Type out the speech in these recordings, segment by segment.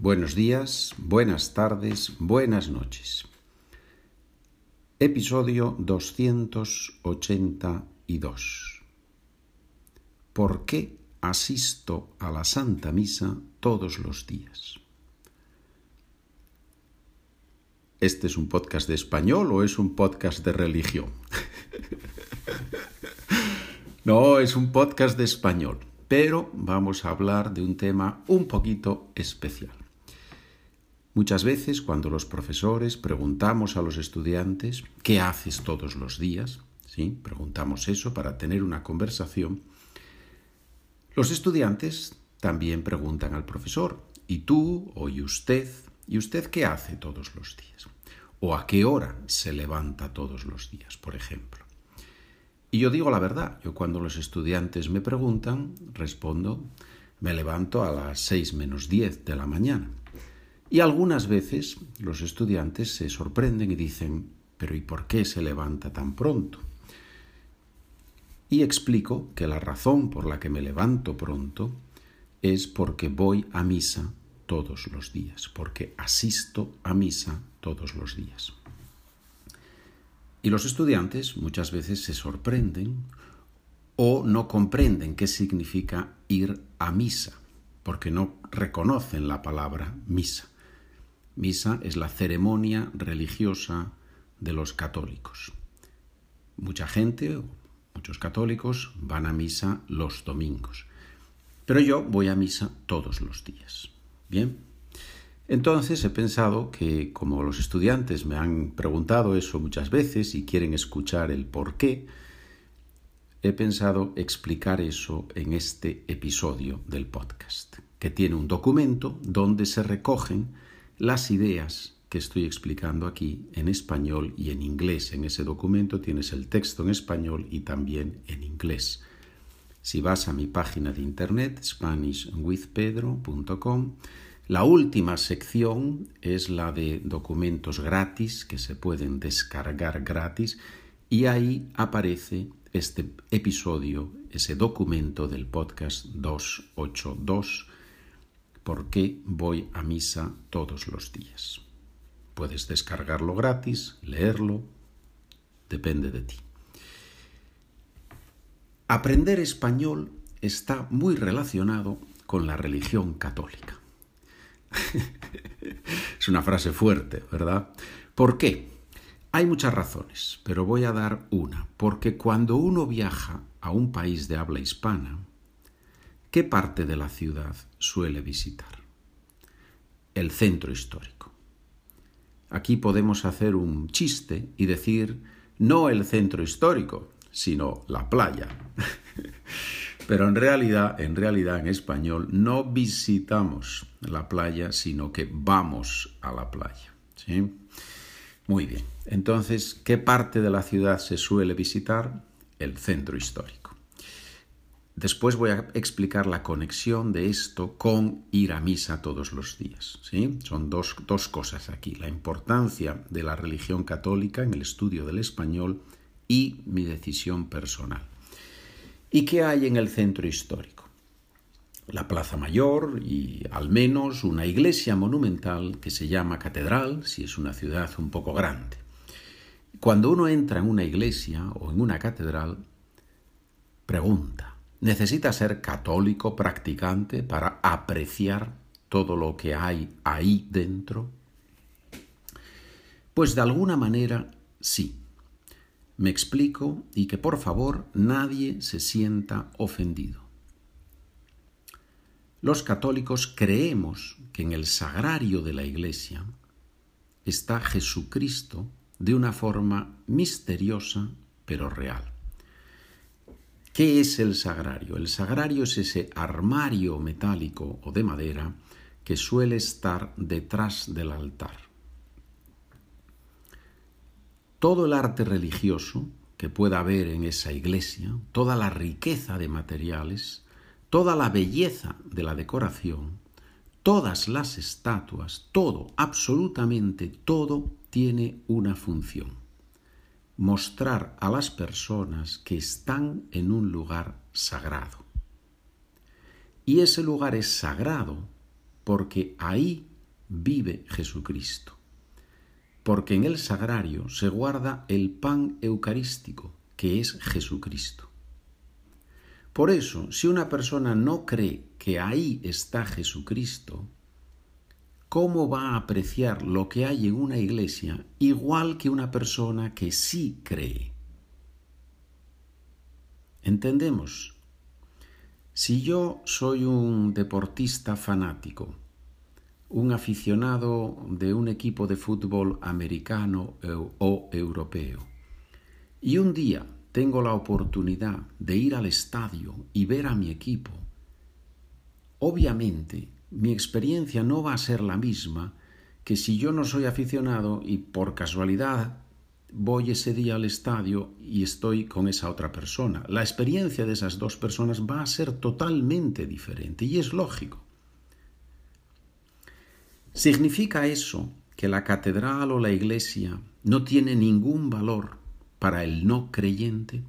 Buenos días, buenas tardes, buenas noches. Episodio 282. ¿Por qué asisto a la Santa Misa todos los días? ¿Este es un podcast de español o es un podcast de religión? no, es un podcast de español, pero vamos a hablar de un tema un poquito especial. Muchas veces cuando los profesores preguntamos a los estudiantes ¿qué haces todos los días? ¿Sí? Preguntamos eso para tener una conversación. Los estudiantes también preguntan al profesor ¿y tú o y usted? ¿Y usted qué hace todos los días? ¿O a qué hora se levanta todos los días, por ejemplo? Y yo digo la verdad, yo cuando los estudiantes me preguntan, respondo, me levanto a las seis menos diez de la mañana. Y algunas veces los estudiantes se sorprenden y dicen, pero ¿y por qué se levanta tan pronto? Y explico que la razón por la que me levanto pronto es porque voy a misa todos los días, porque asisto a misa todos los días. Y los estudiantes muchas veces se sorprenden o no comprenden qué significa ir a misa, porque no reconocen la palabra misa. Misa es la ceremonia religiosa de los católicos. Mucha gente, muchos católicos, van a misa los domingos. Pero yo voy a misa todos los días. Bien. Entonces he pensado que como los estudiantes me han preguntado eso muchas veces y quieren escuchar el por qué, he pensado explicar eso en este episodio del podcast, que tiene un documento donde se recogen las ideas que estoy explicando aquí en español y en inglés. En ese documento tienes el texto en español y también en inglés. Si vas a mi página de internet, SpanishWithPedro.com, la última sección es la de documentos gratis que se pueden descargar gratis y ahí aparece este episodio, ese documento del podcast 282 por qué voy a misa todos los días. Puedes descargarlo gratis, leerlo, depende de ti. Aprender español está muy relacionado con la religión católica. es una frase fuerte, ¿verdad? ¿Por qué? Hay muchas razones, pero voy a dar una. Porque cuando uno viaja a un país de habla hispana, ¿Qué parte de la ciudad suele visitar? El centro histórico. Aquí podemos hacer un chiste y decir no el centro histórico, sino la playa. Pero en realidad, en realidad en español no visitamos la playa, sino que vamos a la playa. ¿sí? Muy bien. Entonces, ¿qué parte de la ciudad se suele visitar? El centro histórico. Después voy a explicar la conexión de esto con ir a misa todos los días. ¿sí? Son dos, dos cosas aquí. La importancia de la religión católica en el estudio del español y mi decisión personal. ¿Y qué hay en el centro histórico? La Plaza Mayor y al menos una iglesia monumental que se llama Catedral, si es una ciudad un poco grande. Cuando uno entra en una iglesia o en una catedral, pregunta, necesita ser católico practicante para apreciar todo lo que hay ahí dentro? Pues de alguna manera sí. Me explico y que por favor nadie se sienta ofendido. Los católicos creemos que en el sagrario de la Iglesia está Jesucristo de una forma misteriosa pero real. ¿Qué es el sagrario? El sagrario es ese armario metálico o de madera que suele estar detrás del altar. Todo el arte religioso que pueda haber en esa iglesia, toda la riqueza de materiales, toda la belleza de la decoración, todas las estatuas, todo, absolutamente todo, tiene una función mostrar a las personas que están en un lugar sagrado. Y ese lugar es sagrado porque ahí vive Jesucristo, porque en el sagrario se guarda el pan eucarístico, que es Jesucristo. Por eso, si una persona no cree que ahí está Jesucristo, ¿cómo va a apreciar lo que hay en una iglesia igual que una persona que sí cree? ¿Entendemos? Si yo soy un deportista fanático, un aficionado de un equipo de fútbol americano o europeo, y un día tengo la oportunidad de ir al estadio y ver a mi equipo, obviamente mi experiencia no va a ser la misma que si yo no soy aficionado y por casualidad voy ese día al estadio y estoy con esa otra persona. La experiencia de esas dos personas va a ser totalmente diferente y es lógico. ¿Significa eso que la catedral o la iglesia no tiene ningún valor para el no creyente?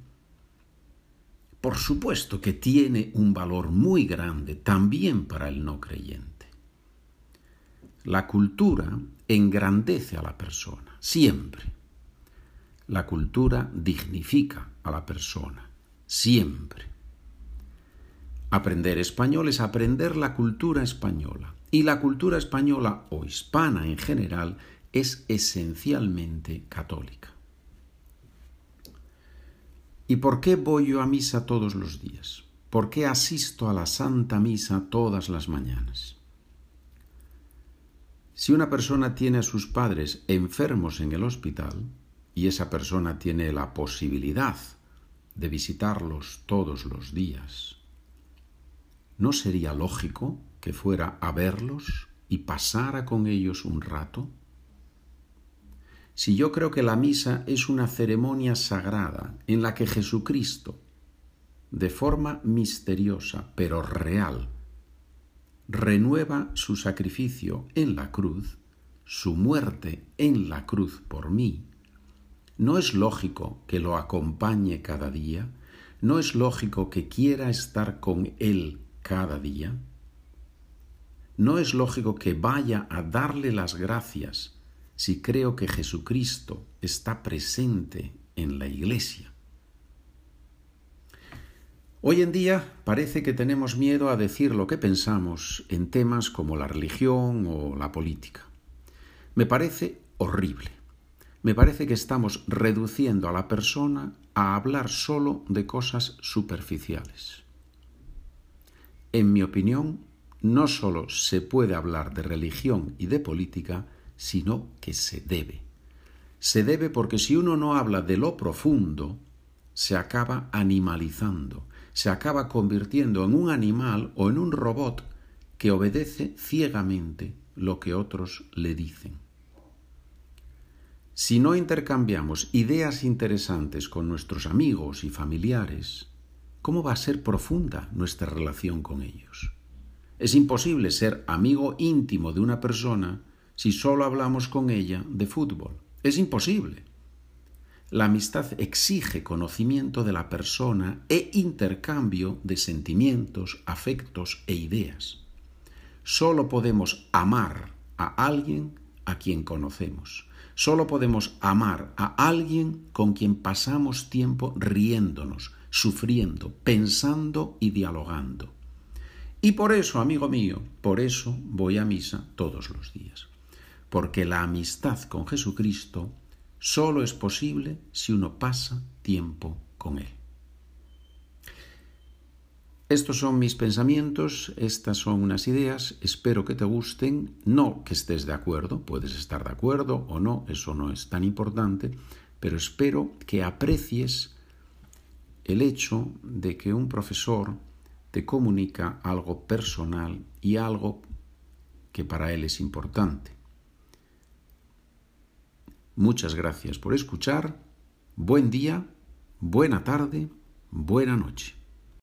Por supuesto que tiene un valor muy grande también para el no creyente. La cultura engrandece a la persona, siempre. La cultura dignifica a la persona, siempre. Aprender español es aprender la cultura española. Y la cultura española o hispana en general es esencialmente católica. ¿Y por qué voy yo a misa todos los días? ¿Por qué asisto a la Santa Misa todas las mañanas? Si una persona tiene a sus padres enfermos en el hospital y esa persona tiene la posibilidad de visitarlos todos los días, ¿no sería lógico que fuera a verlos y pasara con ellos un rato? Si yo creo que la misa es una ceremonia sagrada en la que Jesucristo, de forma misteriosa pero real, renueva su sacrificio en la cruz, su muerte en la cruz por mí, ¿no es lógico que lo acompañe cada día? ¿No es lógico que quiera estar con Él cada día? ¿No es lógico que vaya a darle las gracias si creo que Jesucristo está presente en la iglesia. Hoy en día parece que tenemos miedo a decir lo que pensamos en temas como la religión o la política. Me parece horrible. Me parece que estamos reduciendo a la persona a hablar solo de cosas superficiales. En mi opinión, no solo se puede hablar de religión y de política, sino que se debe. Se debe porque si uno no habla de lo profundo, se acaba animalizando, se acaba convirtiendo en un animal o en un robot que obedece ciegamente lo que otros le dicen. Si no intercambiamos ideas interesantes con nuestros amigos y familiares, ¿cómo va a ser profunda nuestra relación con ellos? Es imposible ser amigo íntimo de una persona si solo hablamos con ella de fútbol. Es imposible. La amistad exige conocimiento de la persona e intercambio de sentimientos, afectos e ideas. Solo podemos amar a alguien a quien conocemos. Solo podemos amar a alguien con quien pasamos tiempo riéndonos, sufriendo, pensando y dialogando. Y por eso, amigo mío, por eso voy a misa todos los días porque la amistad con Jesucristo solo es posible si uno pasa tiempo con Él. Estos son mis pensamientos, estas son unas ideas, espero que te gusten, no que estés de acuerdo, puedes estar de acuerdo o no, eso no es tan importante, pero espero que aprecies el hecho de que un profesor te comunica algo personal y algo que para él es importante. Muchas gracias por escuchar. Buen día, buena tarde, buena noche.